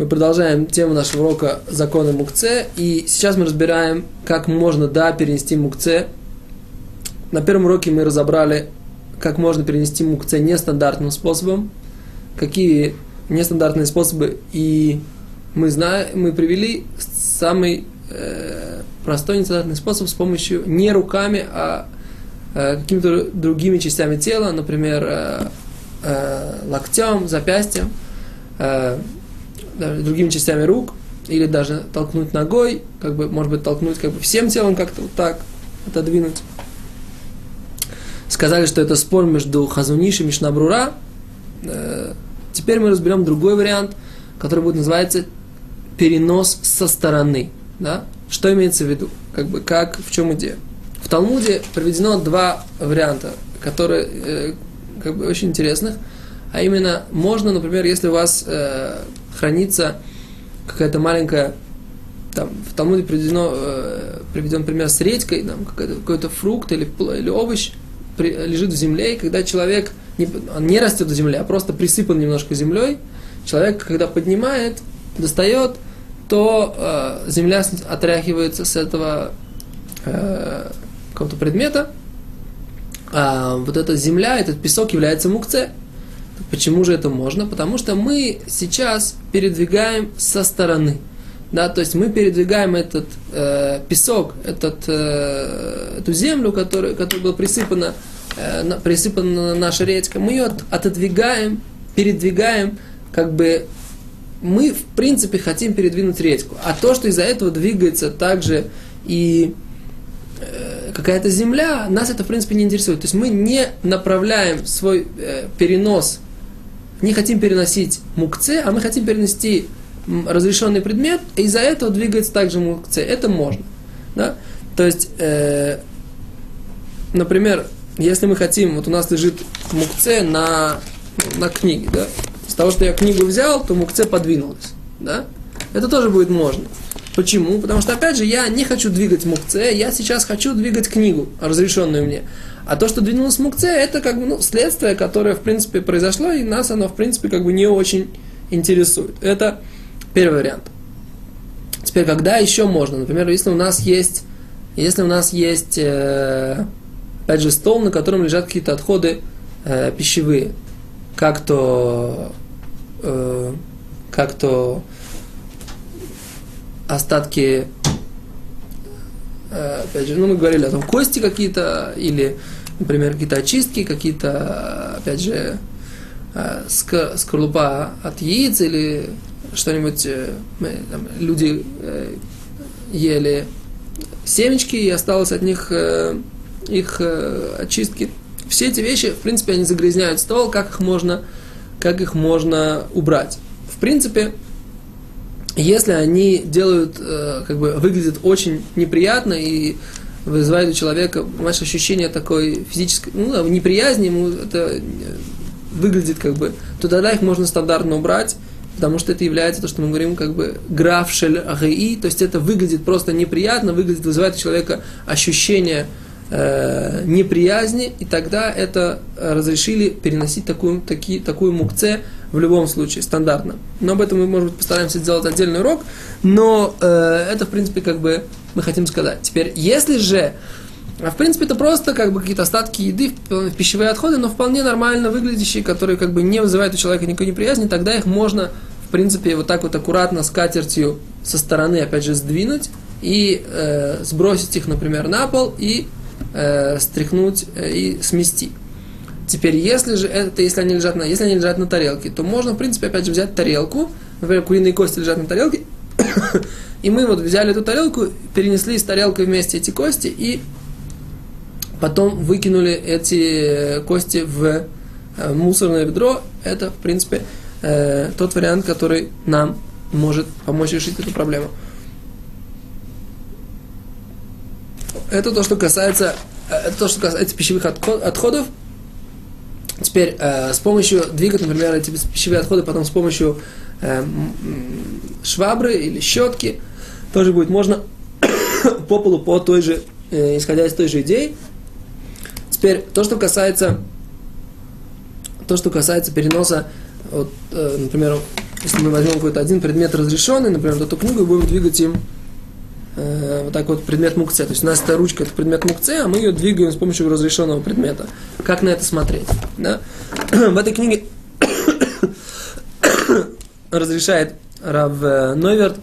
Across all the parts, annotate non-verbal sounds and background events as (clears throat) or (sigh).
Мы продолжаем тему нашего урока законы мукце, и сейчас мы разбираем, как можно, да, перенести мукце. На первом уроке мы разобрали, как можно перенести мукце нестандартным способом, какие нестандартные способы, и мы знаем, мы привели самый э, простой нестандартный способ с помощью не руками, а э, какими-то другими частями тела, например, э, э, локтем, запястьем, э, другими частями рук, или даже толкнуть ногой, как бы, может быть, толкнуть как бы всем телом как-то вот так, отодвинуть. Сказали, что это спор между Хазуниш и Мишнабрура. Э, теперь мы разберем другой вариант, который будет называться перенос со стороны. Да? Что имеется в виду? Как бы, как, в чем идея? В Талмуде приведено два варианта, которые э, как бы очень интересных. А именно, можно, например, если у вас э, хранится какая-то маленькая, там, в Талмуде приведено, э, приведен пример с редькой, там, какой-то фрукт или, или овощ при, лежит в земле, и когда человек, не, он не растет в земле, а просто присыпан немножко землей, человек, когда поднимает, достает, то э, земля отряхивается с этого э, какого-то предмета, а вот эта земля, этот песок является мукце. Почему же это можно? Потому что мы сейчас передвигаем со стороны. Да, то есть мы передвигаем этот э, песок, этот, э, эту землю, которая, которая была присыпана, э, на, присыпана наша речка, мы ее от, отодвигаем, передвигаем, как бы мы в принципе хотим передвинуть речку. А то, что из-за этого двигается также и э, какая-то земля, нас это в принципе не интересует. То есть мы не направляем свой э, перенос не хотим переносить мукце, а мы хотим перенести разрешенный предмет, и из-за этого двигается также мукце. Это можно. Да? То есть, э, например, если мы хотим, вот у нас лежит мукце на, на книге, да? с того, что я книгу взял, то мукце подвинулось. Да? Это тоже будет можно. Почему? Потому что, опять же, я не хочу двигать мукце, я сейчас хочу двигать книгу, разрешенную мне. А то, что двинулось мукце, это как бы ну, следствие, которое, в принципе, произошло, и нас оно, в принципе, как бы не очень интересует. Это первый вариант. Теперь, когда еще можно? Например, если у нас есть, если у нас есть, э, опять же, стол, на котором лежат какие-то отходы э, пищевые, как то, э, как то остатки Э, опять же, ну, мы говорили о том, кости какие-то, или, например, какие-то очистки, какие-то, опять же, э, скорлупа от яиц, или что-нибудь, э, там, люди ели семечки, и осталось от них их очистки. Все эти вещи, в принципе, они загрязняют стол, как их можно, как их можно убрать. В принципе, если они делают, э, как бы выглядят очень неприятно и вызывают у человека, понимаешь, ощущение такой физической, ну, неприязни, ему это э, выглядит как бы, то тогда их можно стандартно убрать, потому что это является то, что мы говорим, как бы графшель агии, то есть это выглядит просто неприятно, выглядит, вызывает у человека ощущение э, неприязни, и тогда это разрешили переносить такую, таки, такую мукце в любом случае, стандартно. Но об этом мы, может быть, постараемся сделать отдельный урок, но э, это, в принципе, как бы мы хотим сказать. Теперь, если же, а в принципе, это просто как бы какие-то остатки еды, пищевые отходы, но вполне нормально выглядящие, которые как бы не вызывают у человека никакой неприязни, тогда их можно, в принципе, вот так вот аккуратно с катертью со стороны, опять же, сдвинуть и э, сбросить их, например, на пол и э, стряхнуть э, и смести. Теперь, если же это, если они лежат на, если они лежат на тарелке, то можно, в принципе, опять же взять тарелку, например, куриные кости лежат на тарелке, (coughs) и мы вот взяли эту тарелку, перенесли с тарелкой вместе эти кости и потом выкинули эти кости в э, мусорное ведро. Это, в принципе, э, тот вариант, который нам может помочь решить эту проблему. Это то, что касается, э, это то, что касается пищевых отходов. Теперь э, с помощью двигать, например, эти пищевые отходы, потом с помощью э, швабры или щетки, тоже будет можно (coughs) по полу по той же, э, исходя из той же идеи. Теперь то, что касается, то, что касается переноса, вот, э, например, если мы возьмем какой-то один предмет разрешенный, например, эту книгу, и будем двигать им э, вот так вот предмет мукце. То есть у нас эта ручка это предмет мукце, а мы ее двигаем с помощью разрешенного предмета. Как на это смотреть? Да? (clears throat) В этой книге (coughs) разрешает Рав э, Нойверт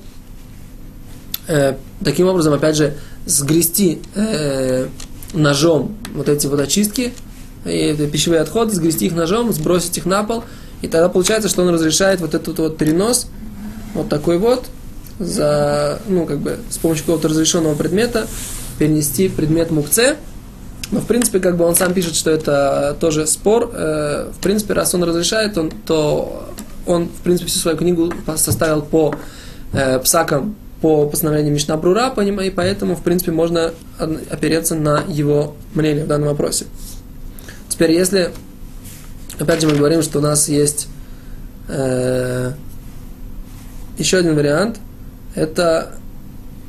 э, таким образом, опять же, сгрести э, ножом вот эти вот очистки, и это пищевые отходы, сгрести их ножом, сбросить их на пол, и тогда получается, что он разрешает вот этот вот перенос, вот такой вот, за, ну, как бы, с помощью какого-то разрешенного предмета перенести предмет мукце. Но, в принципе, как бы он сам пишет, что это тоже спор. Э, в принципе, раз он разрешает, он, то он, в принципе, всю свою книгу составил по э, псакам, по постановлению Мишнабрура, и поэтому, в принципе, можно опереться на его мнение в данном вопросе. Теперь, если, опять же, мы говорим, что у нас есть э, еще один вариант, это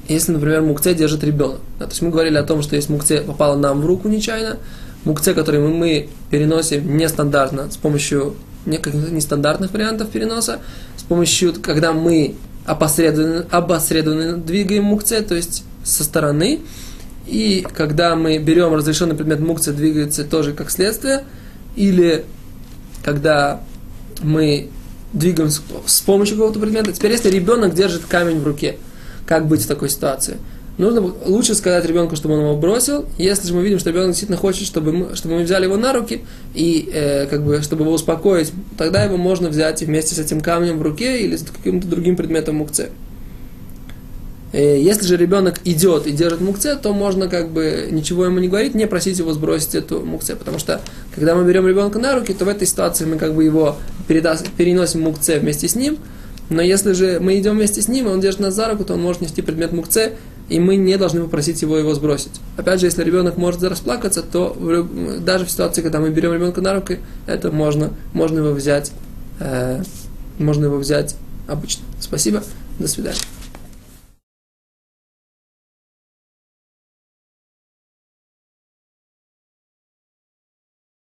если, например, мукце держит ребенок. Да, то есть мы говорили о том, что если мукце попало нам в руку нечаянно, мукце, который мы, мы переносим нестандартно, с помощью нестандартных вариантов переноса, с помощью, когда мы опосредованно, опосредованно двигаем мукце, то есть со стороны, и когда мы берем разрешенный предмет мукция, двигается тоже как следствие, или когда мы двигаем с помощью какого-то предмета. Теперь, если ребенок держит камень в руке, как быть в такой ситуации? Нужно лучше сказать ребенку, чтобы он его бросил. Если же мы видим, что ребенок действительно хочет, чтобы мы, чтобы мы взяли его на руки и э, как бы, чтобы его успокоить, тогда его можно взять вместе с этим камнем в руке или с каким-то другим предметом мукце. Э, если же ребенок идет и держит мукце, то можно как бы ничего ему не говорить, не просить его сбросить эту мукце. Потому что, когда мы берем ребенка на руки, то в этой ситуации мы как бы его передаст, переносим мукце вместе с ним. Но если же мы идем вместе с ним, и он держит нас за руку, то он может нести предмет мукце, и мы не должны попросить его его сбросить. Опять же, если ребенок может расплакаться, то даже в ситуации, когда мы берем ребенка на руки, это можно, можно его взять, э, можно его взять обычно. Спасибо, до свидания.